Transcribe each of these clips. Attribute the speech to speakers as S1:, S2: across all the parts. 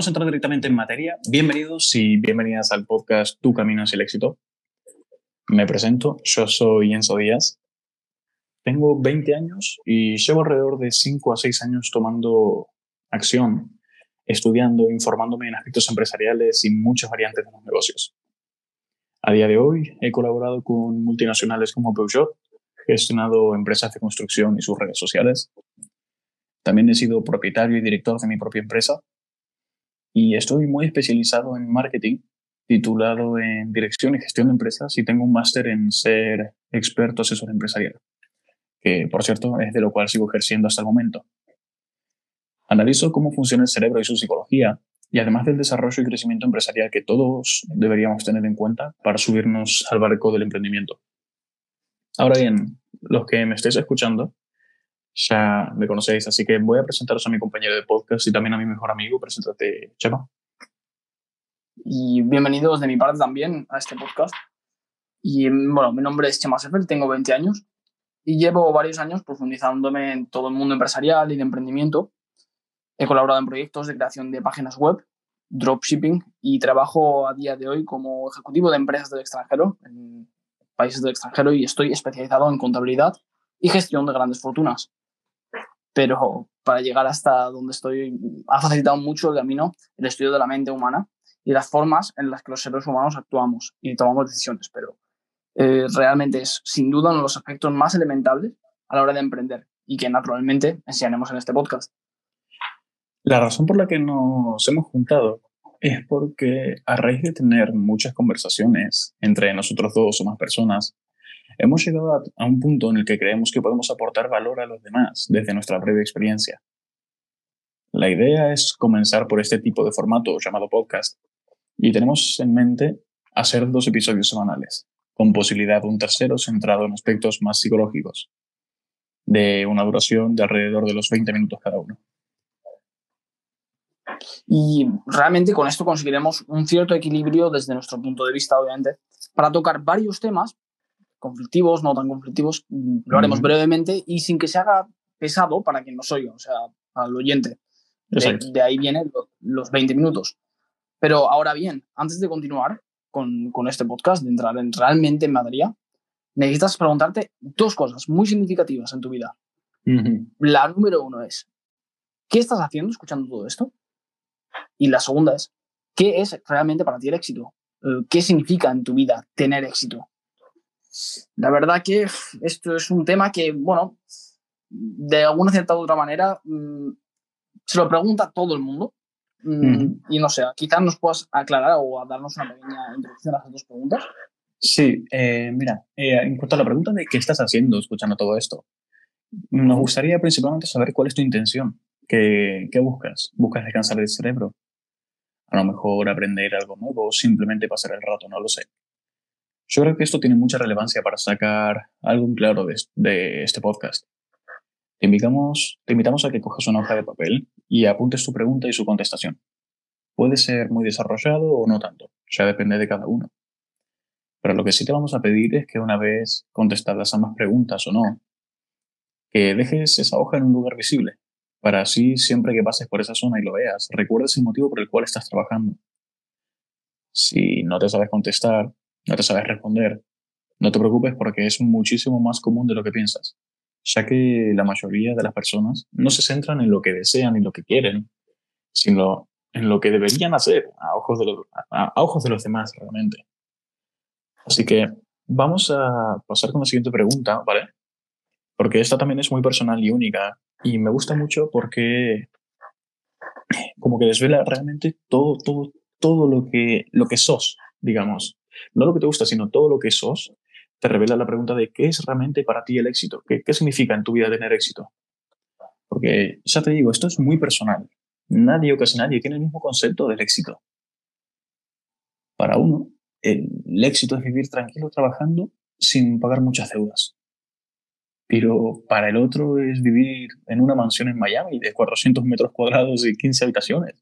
S1: vamos a entrar directamente en materia. Bienvenidos y bienvenidas al podcast Tu Camino hacia el Éxito. Me presento, yo soy Enzo Díaz. Tengo 20 años y llevo alrededor de 5 a 6 años tomando acción, estudiando, informándome en aspectos empresariales y muchas variantes de los negocios. A día de hoy he colaborado con multinacionales como Peugeot, gestionado empresas de construcción y sus redes sociales. También he sido propietario y director de mi propia empresa y estoy muy especializado en marketing, titulado en dirección y gestión de empresas y tengo un máster en ser experto asesor empresarial, que por cierto es de lo cual sigo ejerciendo hasta el momento. Analizo cómo funciona el cerebro y su psicología y además del desarrollo y crecimiento empresarial que todos deberíamos tener en cuenta para subirnos al barco del emprendimiento. Ahora bien, los que me estéis escuchando ya me conocéis, así que voy a presentaros a mi compañero de podcast y también a mi mejor amigo. Preséntate, Chema.
S2: Y bienvenidos de mi parte también a este podcast. Y bueno, mi nombre es Chema Seffel, tengo 20 años y llevo varios años profundizándome en todo el mundo empresarial y de emprendimiento. He colaborado en proyectos de creación de páginas web, dropshipping y trabajo a día de hoy como ejecutivo de empresas del extranjero, en países del extranjero y estoy especializado en contabilidad y gestión de grandes fortunas pero para llegar hasta donde estoy ha facilitado mucho el camino el estudio de la mente humana y las formas en las que los seres humanos actuamos y tomamos decisiones, pero eh, realmente es sin duda uno de los aspectos más elementales a la hora de emprender y que naturalmente enseñaremos en este podcast.
S1: La razón por la que nos hemos juntado es porque a raíz de tener muchas conversaciones entre nosotros dos o más personas, Hemos llegado a, un punto en el que creemos que podemos aportar valor a los demás desde nuestra breve experiencia. La idea es comenzar por este tipo de formato llamado podcast y tenemos en mente hacer dos episodios semanales, con posibilidad de un tercero centrado en aspectos más psicológicos, de una duración de alrededor de los 20 minutos cada uno.
S2: Y realmente con esto conseguiremos un cierto equilibrio desde nuestro punto de vista, obviamente, para tocar varios temas conflictivos, no tan conflictivos, lo haremos brevemente y sin que se haga pesado para quien nos oiga, o sea, al oyente. De, ahí vienen los 20 minutos. Pero ahora bien, antes de continuar con, con, este podcast, de entrar en, realmente en materia, necesitas preguntarte dos cosas muy significativas en tu vida. La número uno es, ¿qué estás haciendo escuchando todo esto? Y la segunda es, ¿qué es realmente para ti el éxito? Eh, ¿Qué significa en tu vida tener éxito? La verdad que esto es un tema que, bueno, de alguna cierta u otra manera mm, se lo pregunta todo el mundo. Mm, y no sé, quizás nos puedas aclarar o darnos una pequeña introducción a esas dos preguntas.
S1: Sí, eh, mira, eh, en cuanto a la pregunta de qué estás haciendo escuchando todo esto, nos gustaría principalmente saber cuál es tu intención. ¿Qué, qué buscas? ¿Buscas descansar el cerebro? A lo mejor aprender algo nuevo o simplemente pasar el rato, no lo sé. Yo creo que esto tiene mucha relevancia para sacar algo en claro de, este podcast. Te invitamos, te invitamos a que cojas una hoja de papel y apuntes tu pregunta y su contestación. Puede ser muy desarrollado o no tanto, ya depende de cada uno. Pero lo que sí te vamos a pedir es que una vez contestadas ambas preguntas o no, que dejes esa hoja en un lugar visible, para así siempre que pases por esa zona y lo veas, recuerdes el motivo por el cual estás trabajando. Si no te sabes contestar, no te sabes responder, no te preocupes porque es muchísimo más común de lo que piensas, ya que la mayoría de las personas no se centran en lo que desean y lo que quieren, sino en lo que deberían hacer a ojos de los, a ojos de los demás realmente. Así que vamos a pasar con la siguiente pregunta, ¿vale? Porque esta también es muy personal y única y me gusta mucho porque como que desvela realmente todo, todo, todo lo que, lo que sos, digamos no lo que te gusta, sino todo lo que sos, te revela la pregunta de qué es realmente para ti el éxito, qué, qué significa en tu vida tener éxito. Porque ya te digo, esto es muy personal. Nadie o casi nadie tiene el mismo concepto del éxito. Para uno, el, éxito es vivir tranquilo trabajando sin pagar muchas deudas. Pero para el otro es vivir en una mansión en Miami de 400 metros cuadrados y 15 habitaciones.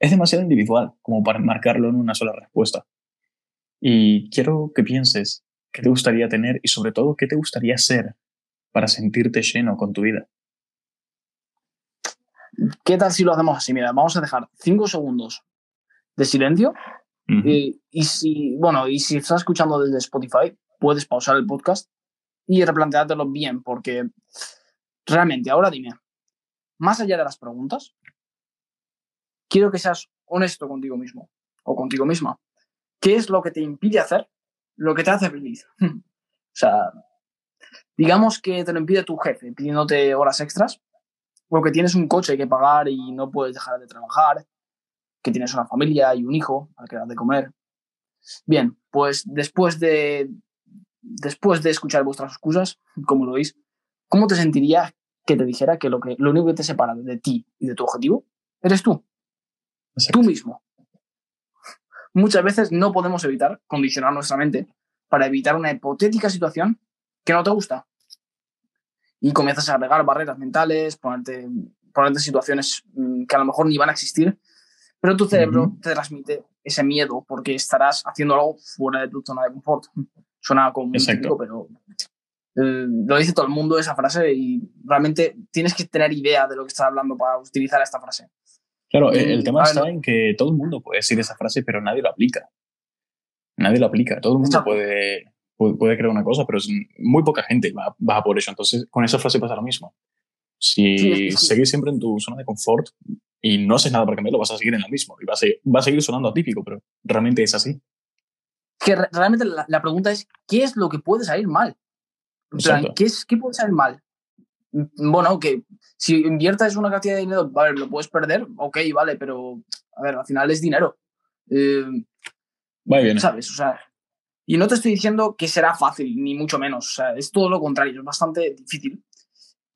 S1: Es demasiado individual como para marcarlo en una sola respuesta. Y quiero que pienses qué te gustaría tener y sobre todo qué te gustaría ser para sentirte lleno con tu vida.
S2: ¿Qué tal si lo hacemos así? Mira, vamos a dejar cinco segundos de silencio. y, y si, bueno, y si estás escuchando desde Spotify, puedes pausar el podcast y replanteártelo bien, porque realmente, ahora dime, más allá de las preguntas, quiero que seas honesto contigo mismo o contigo misma. ¿Qué es lo que te impide hacer lo que te hace feliz? o sea, digamos que te lo impide tu jefe pidiéndote horas extras, o que tienes un coche que pagar y no puedes dejar de trabajar, que tienes una familia y un hijo al que dar de comer. Bien, pues después de, después de escuchar vuestras excusas, como lo veis, ¿cómo te sentirías que te dijera que lo, que lo único que te separa de ti y de tu objetivo eres tú? Tú mismo. Muchas veces no podemos evitar condicionar nuestra mente para evitar una hipotética situación que no te gusta. Y comienzas a agregar barreras mentales, ponerte, ponerte situaciones mm, que a lo mejor ni van a existir, pero tu cerebro te transmite ese miedo porque estarás haciendo algo fuera de tu zona de confort. Suena como muy típico, pero eh, lo dice todo el mundo esa frase y realmente tienes que tener idea de lo que estás hablando para utilizar esta frase.
S1: Claro, el, tema está en que todo el mundo puede decir esa frase, pero nadie lo aplica. Nadie lo aplica. Todo el mundo puede, puede, crear una cosa, pero es muy poca gente va, va, por eso. Entonces, con esa frase pasa lo mismo. Si seguís siempre en tu zona de confort y no haces nada para cambiarlo, vas a seguir en lo mismo. Y va a, seguir, va a seguir sonando atípico, pero realmente es así
S2: que realmente la, pregunta es, ¿qué es lo que puede salir mal? O sea, ¿qué, es, ¿qué puede salir mal? Bueno, que si inviertas una cantidad de dinero, vale, lo puedes perder, ok, vale, pero a ver, al final es dinero. Eh,
S1: bien.
S2: ¿Sabes? O sea, y no te estoy diciendo que será fácil, ni mucho menos. O sea, es todo lo contrario, es bastante difícil.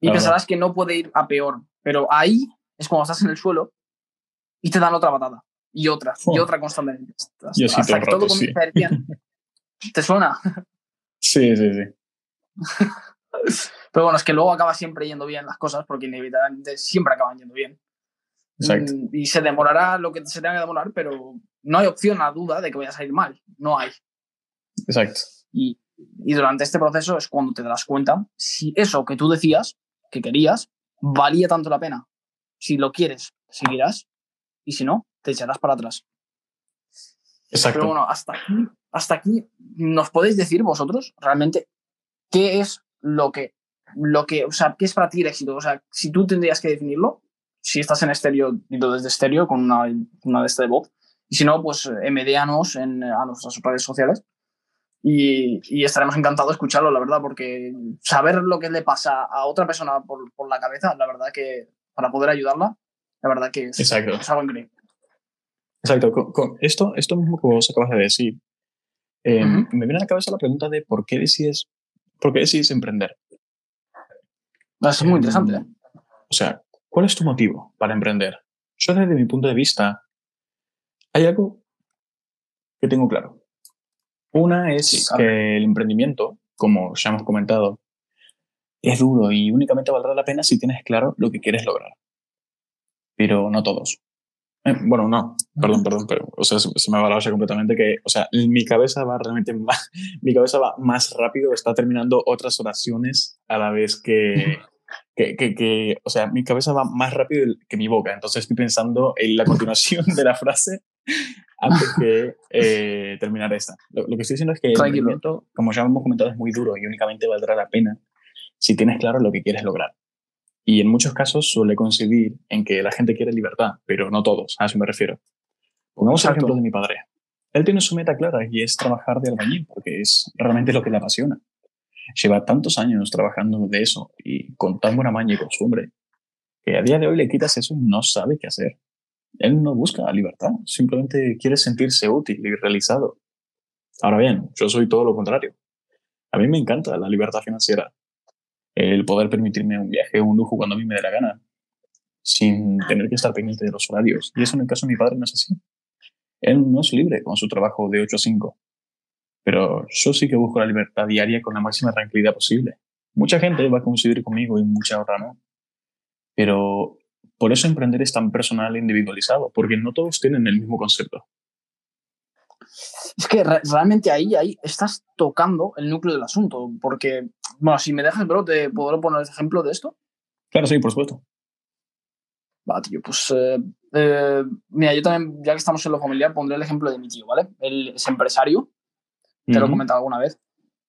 S2: Y pensarás que no puede ir a peor, pero ahí es cuando estás en el suelo y te dan otra patada y otra, y otra constantemente.
S1: Yo sí
S2: hasta que todo a ir bien. ¿Te suena?
S1: Sí, sí, sí.
S2: Pero bueno, es que luego acaba siempre yendo bien las cosas, porque inevitablemente siempre acaban yendo bien.
S1: Exacto.
S2: Mm, y se demorará lo que se tenga que demorar, pero no hay opción a duda de que vaya a salir mal. No hay.
S1: Exacto.
S2: Y, y durante este proceso es cuando te das cuenta si eso que tú decías, que querías, valía tanto la pena. Si lo quieres, seguirás. Y si no, te echarás para atrás.
S1: Exacto.
S2: Pero bueno, hasta aquí, hasta aquí nos podéis decir vosotros realmente qué es lo que, lo que, o sea, qué es para ti el éxito. O sea, si tú tendrías que definirlo, si estás en estéreo, dilo desde estéreo con una, una de este de voz, y si no, pues MDanos en, a nuestras redes sociales. Y, y, estaremos encantados de escucharlo, la verdad, porque saber lo que le pasa a otra persona por, por la cabeza, la verdad que para poder ayudarla, la verdad que es,
S1: Exacto.
S2: es algo increíble.
S1: Exacto. Con, esto, esto mismo que vos acabas de decir, eh, me viene a la cabeza la pregunta de por qué decides, por qué decides emprender.
S2: Ah, es muy interesante. ¿eh?
S1: O sea, ¿cuál es tu motivo para emprender? Yo desde mi punto de vista, hay algo que tengo claro. Una es que el emprendimiento, como ya hemos comentado, es duro y únicamente valdrá la pena si tienes claro lo que quieres lograr. Pero no todos. Eh, bueno, no, perdón, perdón, pero, o sea, se, me va la olla completamente que, o sea, mi cabeza va realmente más, mi cabeza va más rápido, está terminando otras oraciones a la vez que, que, que, o sea, mi cabeza va más rápido que mi boca, entonces estoy pensando en la continuación de la frase antes que eh, terminar esta. Lo, que estoy diciendo es que el movimiento, como ya hemos comentado, es muy duro y únicamente valdrá la pena si tienes claro lo que quieres lograr. Y en muchos casos suele coincidir en que la gente quiere libertad, pero no todos, a eso me refiero. Pongamos el ejemplo de mi padre. Él tiene su meta clara y es trabajar de albañil, porque es realmente lo que le apasiona. Lleva tantos años trabajando de eso y con tan buena maña y costumbre, que a día de hoy le quitas eso y no sabe qué hacer. Él no busca libertad, simplemente quiere sentirse útil y realizado. Ahora bien, yo soy todo lo contrario. A mí me encanta la libertad financiera, el poder permitirme un viaje o un lujo cuando a mí me dé la gana, sin tener que estar pendiente de los horarios. Y eso en el caso de mi padre no es así. Él no es libre con su trabajo de 8 a 5, pero yo sí que busco la libertad diaria con la máxima tranquilidad posible. Mucha gente va a coincidir conmigo y mucha otra no. Pero por eso emprender es tan personal e individualizado, porque no todos tienen el mismo concepto.
S2: Es que realmente ahí, ahí estás tocando el núcleo del asunto, porque, bueno, si me dejas, bro, ¿te puedo poner ejemplo de esto?
S1: Claro, sí, por supuesto.
S2: Va, tío, pues eh, eh, mira, yo también, ya que estamos en lo familiar, pondré el ejemplo de mi tío, ¿vale? Él es empresario, te lo he comentado alguna vez,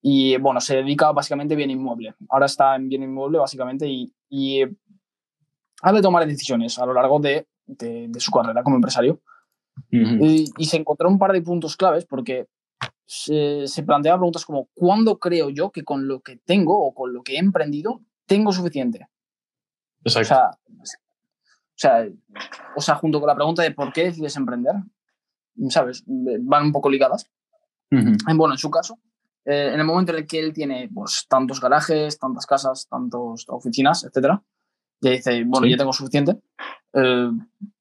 S2: y bueno, se dedica básicamente a bien inmueble. Ahora está en bien inmueble, básicamente, y, y ha de tomar decisiones a lo largo de, de, su carrera como empresario. Y, y, se encontró un par de puntos claves porque se, se planteaba preguntas como, ¿cuándo creo yo que con lo que tengo o con lo que he emprendido tengo suficiente?
S1: Exacto.
S2: O sea, o sea, o sea, junto con la pregunta de por qué decides emprender, ¿sabes? Van un poco ligadas. Bueno, en su caso, eh, en el momento en el que él tiene pues, tantos garajes, tantas casas, tantas oficinas, etcétera, ya dice, bueno, ya tengo suficiente. Eh,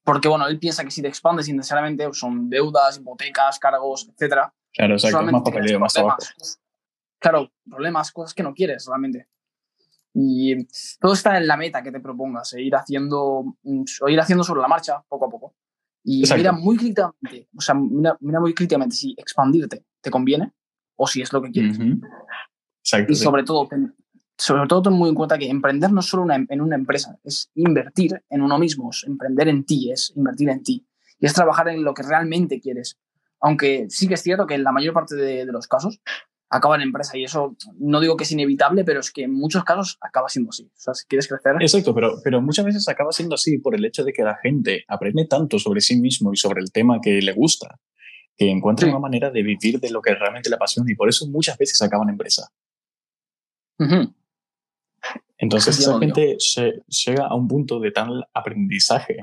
S2: porque, bueno, él piensa que si te expandes innecesariamente son deudas, hipotecas, cargos, etcétera.
S1: Claro, exacto, más papeleo, más trabajo.
S2: Claro, problemas, cosas que no quieres realmente. Y todo está en la meta que te propongas, e ir haciendo, mm, o ir haciendo sobre la marcha, poco a poco. Y mira muy críticamente, o sea, mira, muy críticamente si expandirte te conviene o si es lo que quieres. y sobre todo, sobre todo ten muy en cuenta que emprender no es solo em, en una empresa, es invertir en uno mismo, es emprender en ti, es invertir en ti. Y es trabajar en lo que realmente quieres. Aunque sí que es cierto que en la mayor parte de, de los casos acaba en empresa. Y eso no digo que es inevitable, pero es que en muchos casos acaba siendo así. O sea, si quieres crecer.
S1: Exacto, pero, pero muchas veces acaba siendo así por el hecho de que la gente aprende tanto sobre sí mismo y sobre el tema que le gusta, que encuentra una manera de vivir de lo que realmente le apasiona y por eso muchas veces acaban en empresa. Entonces, esa gente se, llega a un punto de tal aprendizaje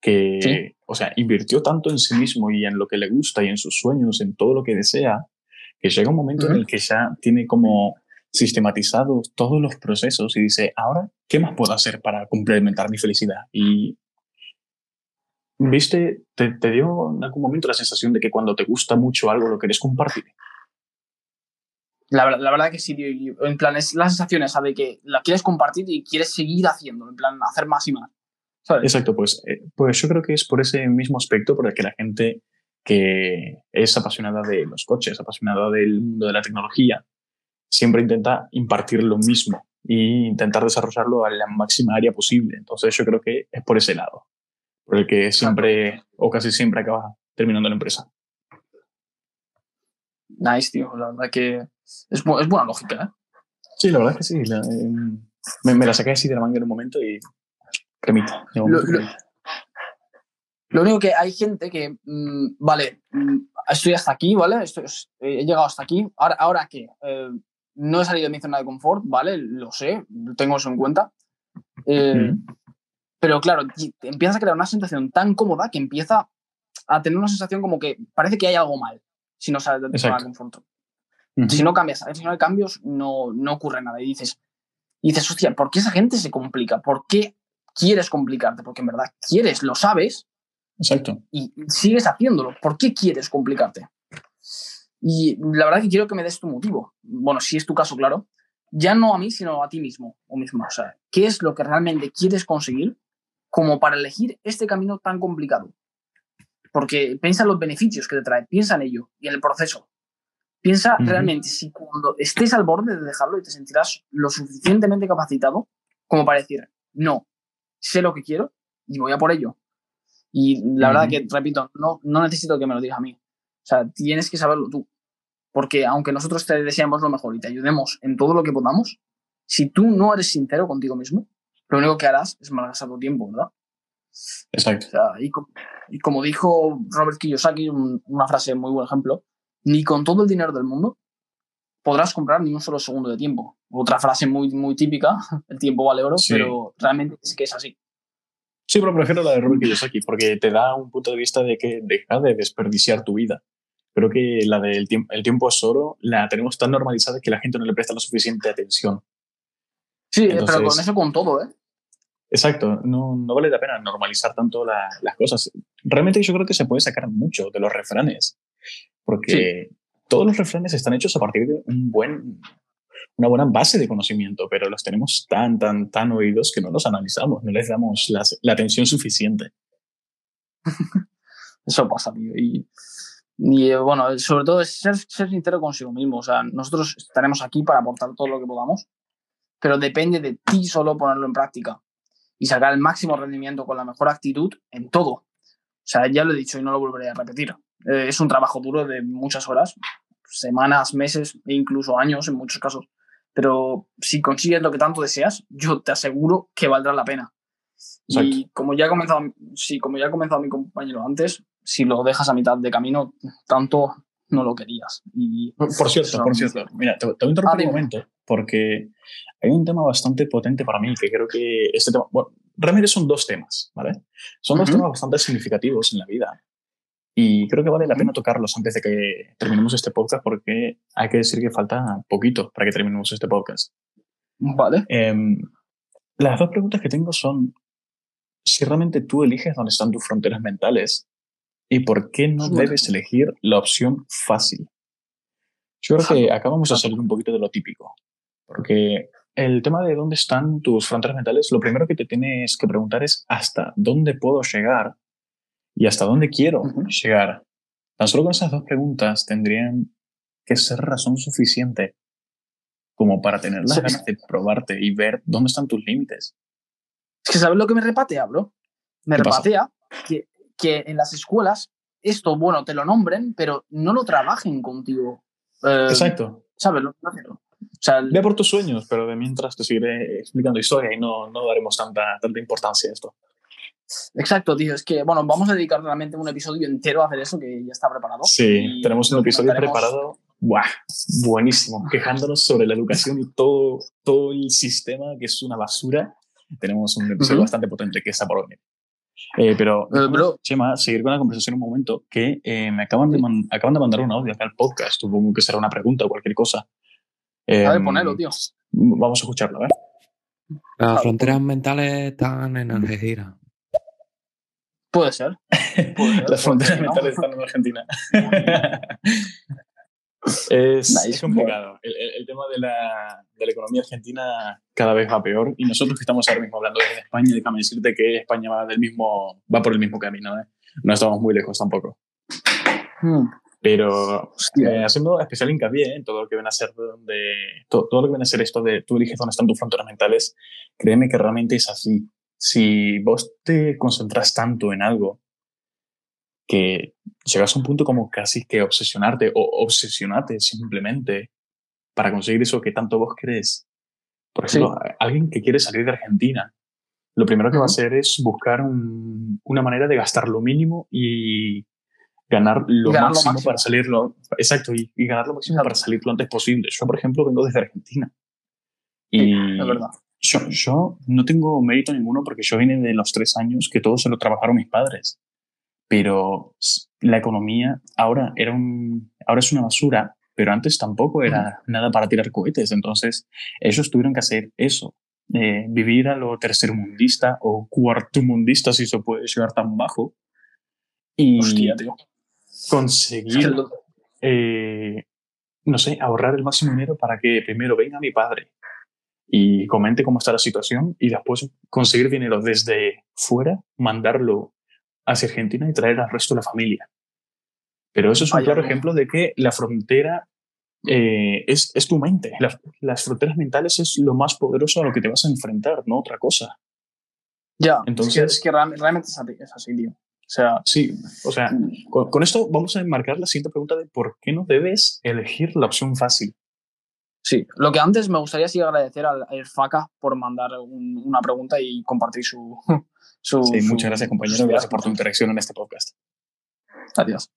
S1: que, o sea, invirtió tanto en sí mismo y en lo que le gusta y en sus sueños, en todo lo que desea, que llega un momento en el que ya tiene como sistematizados todos los procesos y dice, ahora, ¿qué más puedo hacer para complementar mi felicidad? Y, ¿viste? Te, te, dio en algún momento la sensación de que cuando te gusta mucho algo lo querés compartir?
S2: La, la verdad que sí, en plan, es la sensación esa de que la quieres compartir y quieres seguir haciendo, en plan, hacer más y más.
S1: Exacto, pues, eh, pues yo creo que es por ese mismo aspecto por el que la gente que es apasionada de los coches, apasionada del mundo de la tecnología, siempre intenta impartir lo mismo e intentar desarrollarlo a la máxima área posible. Entonces yo creo que es por ese lado, por el que siempre o casi siempre acaba terminando la empresa.
S2: Nice, tío. La verdad que es, es buena lógica, ¿eh?
S1: Sí, la verdad es que sí. Em, me, la saqué así de la manga en un momento y cremita.
S2: Lo único que hay gente que, mm, vale, mm, estoy hasta aquí, ¿vale? Estoy, he llegado hasta aquí. Ahora, ¿ahora qué? Eh, no he salido de mi zona de confort, ¿vale? Lo sé, tengo eso en cuenta. Eh, pero claro, empiezas a crear una sensación tan cómoda que empieza a tener una sensación como que parece que hay algo mal si no sales de tu zona de confort. Si no cambias, si no hay cambios, no, no ocurre nada. Y dices, y dices, hostia, ¿por qué esa gente se complica? ¿Por qué quieres complicarte? Porque en verdad quieres, lo sabes,
S1: Exacto.
S2: Y sigues haciéndolo. ¿Por qué quieres complicarte? Y la verdad que quiero que me des tu motivo. Bueno, si es tu caso, claro. Ya no a mí, sino a ti mismo o misma. O sea, ¿qué es lo que realmente quieres conseguir como para elegir este camino tan complicado? Porque piensa en los beneficios que te trae, piensa en ello y en el proceso. Piensa realmente si cuando estés al borde de dejarlo y te sentirás lo suficientemente capacitado como para decir, no, sé lo que quiero y voy a por ello. Y la verdad que, repito, no, no necesito que me lo digas a mí. O sea, tienes que saberlo tú. Porque aunque nosotros te deseamos lo mejor y te ayudemos en todo lo que podamos, si tú no eres sincero contigo mismo, lo único que harás es malgastar tu tiempo, ¿verdad?
S1: Exacto.
S2: O sea, y, y, como dijo Robert Kiyosaki, una frase muy buen ejemplo, ni con todo el dinero del mundo podrás comprar ni un solo segundo de tiempo. Otra frase muy, muy típica, el tiempo vale oro, pero realmente es que es así.
S1: Sí, pero prefiero la de Robert Kiyosaki porque te da un punto de vista de que deja de desperdiciar tu vida. Creo que la del tiempo, el tiempo es oro la tenemos tan normalizada que la gente no le presta la suficiente atención.
S2: Sí, pero con eso con todo, ¿eh?
S1: Exacto, no, no vale la pena normalizar tanto las cosas. Realmente yo creo que se puede sacar mucho de los refranes, porque todos los refranes están hechos a partir de un buen una buena base de conocimiento, pero los tenemos tan, tan, tan oídos que no los analizamos, no les damos la, atención suficiente.
S2: Eso pasa, tío. Y, y eh, bueno, sobre todo es ser, ser sincero consigo mismo. O sea, nosotros estaremos aquí para aportar todo lo que podamos, pero depende de ti solo ponerlo en práctica. y sacar el máximo rendimiento con la mejor actitud en todo. O sea, ya lo he dicho y no lo volveré a repetir. Eh, es un trabajo duro de muchas horas, semanas, meses e incluso años en muchos casos. Pero si consigues lo que tanto deseas, yo te aseguro que valdrá la pena. Y como ya, ha comenzado, sí, como ya ha comenzado mi compañero antes, si lo dejas a mitad de camino, tanto no lo querías. Y
S1: por cierto, por cierto, mira, te, voy a interrumpir un momento, porque hay un tema bastante potente para mí, que creo que este tema, bueno, realmente son dos temas, ¿vale? Son dos temas bastante significativos en la vida. Y creo que vale la pena tocarlos antes de que terminemos este podcast, porque hay que decir que falta poquito para que terminemos este podcast.
S2: Vale.
S1: Em, las dos preguntas que tengo son si realmente tú eliges dónde están tus fronteras mentales y por qué no debes elegir la opción fácil. Yo creo que acabamos de salir un poquito de lo típico, porque el tema de dónde están tus fronteras mentales, lo primero que te tienes que preguntar es hasta dónde puedo llegar y hasta dónde quiero llegar. Tan solo con esas dos preguntas tendrían que ser razón suficiente como para tener las ganas de probarte y ver dónde están tus límites.
S2: Es que ¿sabes lo que me repatea, bro? Me repatea que, que, en las escuelas esto, bueno, te lo nombren, pero no lo trabajen contigo.
S1: Eh, Exacto.
S2: ¿Sabes? O
S1: sea, Ve por tus sueños, pero de mientras te seguiré explicando historia y no, no daremos tanta, tanta importancia a esto.
S2: Exacto, tío. Es que, bueno, vamos a dedicar realmente un episodio entero a hacer eso, que ya está preparado.
S1: Sí, tenemos un episodio preparado. Buah, buenísimo. Quejándonos sobre la educación y todo, todo el sistema, que es una basura tenemos un episodio bastante potente que está por venir. Eh, pero,
S2: uh,
S1: Chema, seguir con la conversación un momento, que eh, me acaban de, acaban de mandar un audio acá al podcast, supongo que será una pregunta o cualquier cosa.
S2: Eh, a ver, ponelo, tío.
S1: Vamos a escucharlo, a ver.
S3: Las fronteras mentales están en Argentina.
S2: Puede ser.
S1: Las fronteras mentales están en Argentina. Es, complicado. El, tema de la, de la, economía argentina cada vez va peor y nosotros que estamos ahora mismo hablando de España, déjame decirte que España va, del mismo, va por el mismo camino. ¿eh? No estamos muy lejos tampoco. Hmm. Pero eh, haciendo especial hincapié en todo lo que viene a ser donde, todo, todo, lo que viene a ser esto de tú eliges dónde están tus fronteras mentales, créeme que realmente es así. Si vos te concentras tanto en algo que llegas a un punto como casi que obsesionarte o obsesionarte simplemente para conseguir eso que tanto vos crees. Por ejemplo, alguien que quiere salir de Argentina, lo primero que va a hacer es buscar una manera de gastar lo mínimo y ganar lo, máximo, para salirlo. Exacto, y, ganar lo máximo para salir lo antes posible. Yo, por ejemplo, vengo desde Argentina. Y
S2: verdad.
S1: Yo, yo no tengo mérito ninguno porque yo vine de los tres años que todo se lo trabajaron mis padres. Pero la economía ahora, era un, ahora es una basura, pero antes tampoco era nada para tirar cohetes. Entonces, ellos tuvieron que hacer eso, eh, vivir a lo tercermundista o cuartumundista, si se puede llegar tan bajo, y conseguir, eh, no sé, ahorrar el máximo dinero para que primero venga mi padre y comente cómo está la situación y después conseguir dinero desde fuera, mandarlo hacia Argentina y traer al resto de la familia. Pero eso es un claro ejemplo de que la frontera eh, es, es, tu mente. las fronteras mentales es lo más poderoso a lo que te vas a enfrentar, no otra cosa.
S2: Ya, entonces es que, realmente es así, tío. O sea,
S1: sí, o sea, mm. con, esto vamos a enmarcar la siguiente pregunta de por qué no debes elegir la opción fácil.
S2: Sí, lo que antes me gustaría sí agradecer al, al FACA por mandar una pregunta y compartir su,
S1: sí, muchas gracias, compañero. Gracias por tu interacción en este podcast.
S2: Adiós.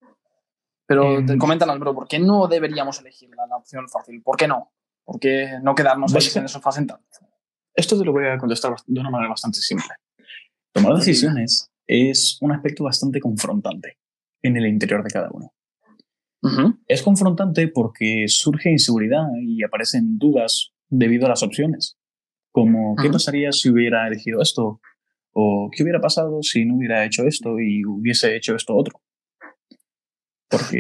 S2: Pero eh, coméntanos, bro, ¿por qué no deberíamos elegir la, opción fácil? ¿Por qué no? ¿Por qué no quedarnos en eso fácil tanto?
S1: Esto te lo voy a contestar de una manera bastante simple. Tomar decisiones es un aspecto bastante confrontante en el interior de cada uno. Es confrontante porque surge inseguridad y aparecen dudas debido a las opciones. Como, ¿qué pasaría si hubiera elegido esto? ¿O qué hubiera pasado si no hubiera hecho esto y hubiese hecho esto otro?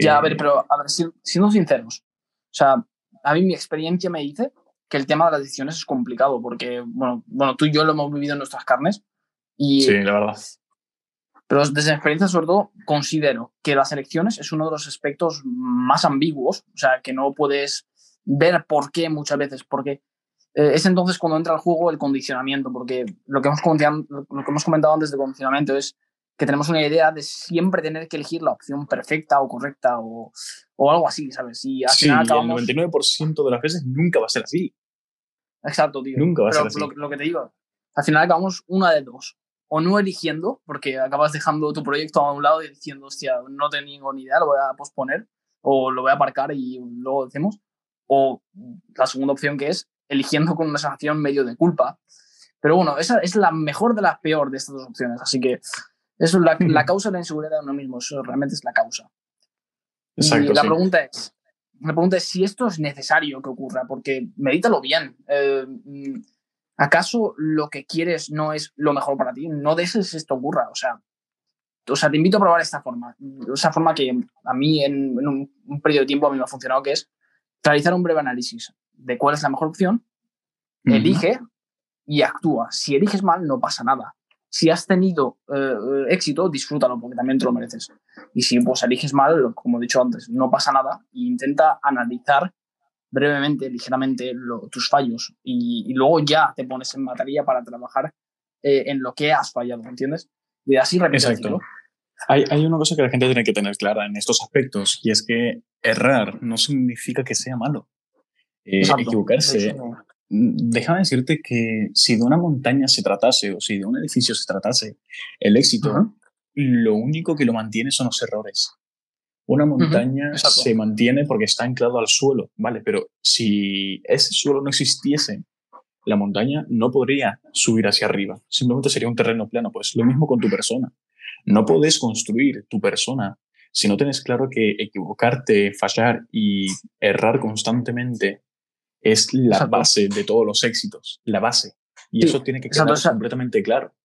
S2: Ya, a ver, pero a ver, siendo sinceros, o sea, a mí mi experiencia me dice que el tema de las decisiones es complicado porque, bueno, bueno tú y yo lo hemos vivido en nuestras carnes. Y,
S1: sí, la verdad.
S2: Pero desde experiencia, sobre todo, considero que las elecciones es uno de los aspectos más ambiguos, o sea, que no puedes ver por qué muchas veces, porque eh, es entonces cuando entra al juego el condicionamiento, porque lo que, hemos comentado, lo que hemos comentado antes de condicionamiento es que tenemos una idea de siempre tener que elegir la opción perfecta o correcta o, o algo así, ¿sabes?
S1: Y al final acabamos... el 99% de las veces nunca va a ser así.
S2: Exacto, tío.
S1: Nunca va a ser así.
S2: Lo, lo, que te digo, al final acabamos una de dos. O no eligiendo, porque acabas dejando tu proyecto a un lado y diciendo, hostia, no tengo ni idea, lo voy a posponer, o lo voy a aparcar y luego decimos. O la segunda opción que es eligiendo con una sensación medio de culpa. Pero bueno, esa es la mejor de las peor de estas dos opciones. Así que eso es la, la causa de la inseguridad de uno mismo. Eso realmente es la causa. Exacto, y la, pregunta es, la pregunta es si esto es necesario que ocurra, porque medítalo bien. Eh, ¿Acaso lo que quieres no es lo mejor para ti? No dejes esto ocurra. O sea, o sea, te invito a probar esta forma. Esa forma que a mí en, un, un, periodo de tiempo a mí me ha funcionado, que es realizar un breve análisis de cuál es la mejor opción, elige y actúa. Si eliges mal, no pasa nada. Si has tenido eh, éxito, disfrútalo, porque también te lo mereces. Y si pues eliges mal, como he dicho antes, no pasa nada. E intenta analizar brevemente, ligeramente, tus fallos. Y, luego ya te pones en materia para trabajar eh, en lo que has fallado, ¿entiendes? Y así
S1: Exacto. Hay, hay, una cosa que la gente tiene que tener clara en estos aspectos, y es que errar no significa que sea malo. Eh, equivocarse. Mm, déjame decirte que si de una montaña se tratase o si de un edificio se tratase, el éxito, lo único que lo mantiene son los errores. Una montaña se mantiene porque está anclado al suelo, ¿vale? Pero si ese suelo no existiese, la montaña no podría subir hacia arriba. Simplemente sería un terreno plano. Pues lo mismo con tu persona. No puedes construir tu persona si no tienes claro que equivocarte, fallar y errar constantemente es la base de todos los éxitos, la base. Y eso tiene que quedar completamente claro.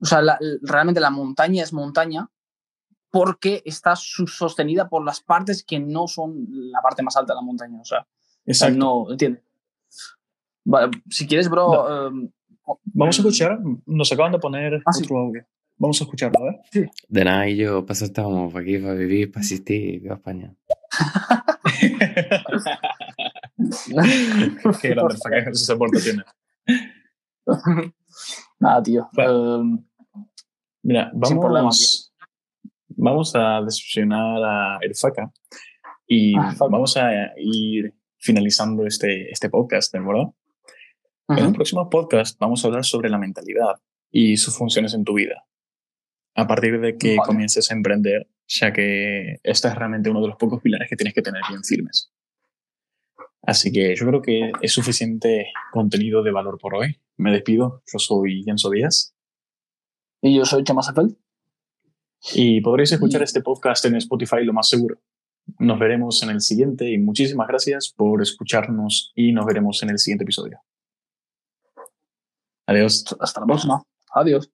S2: O sea, realmente la montaña es montaña porque está sostenida por las partes que no son la parte más alta de la montaña. O sea, Exacto. no, entiende. si quieres, bro. Em,
S1: Vamos a escuchar, nos acaban de poner ah, otro audio. Vamos a escucharlo, ¿eh? Sí.
S3: De nada, y yo, paso estamos aquí para vivir, para asistir, a España.
S1: Qué grande esa tiene.
S2: Nada, tío.
S1: Em, mira, vamos, vamos a decepcionar a El Faca y ah, vamos a ir finalizando este, este podcast, ¿de verdad? En el próximo podcast vamos a hablar sobre la mentalidad y sus funciones en tu vida. A partir de que comiences a emprender, ya que este es realmente uno de los pocos pilares que tienes que tener bien firmes. Así que yo creo que es suficiente contenido de valor por hoy. Me despido. Yo soy Jenso Díaz.
S2: Y yo soy Chema
S1: Y podréis escuchar este podcast en Spotify lo más seguro. Nos veremos en el siguiente y muchísimas gracias por escucharnos y nos veremos en el siguiente episodio. Adiós.
S2: Hasta la próxima. Adiós.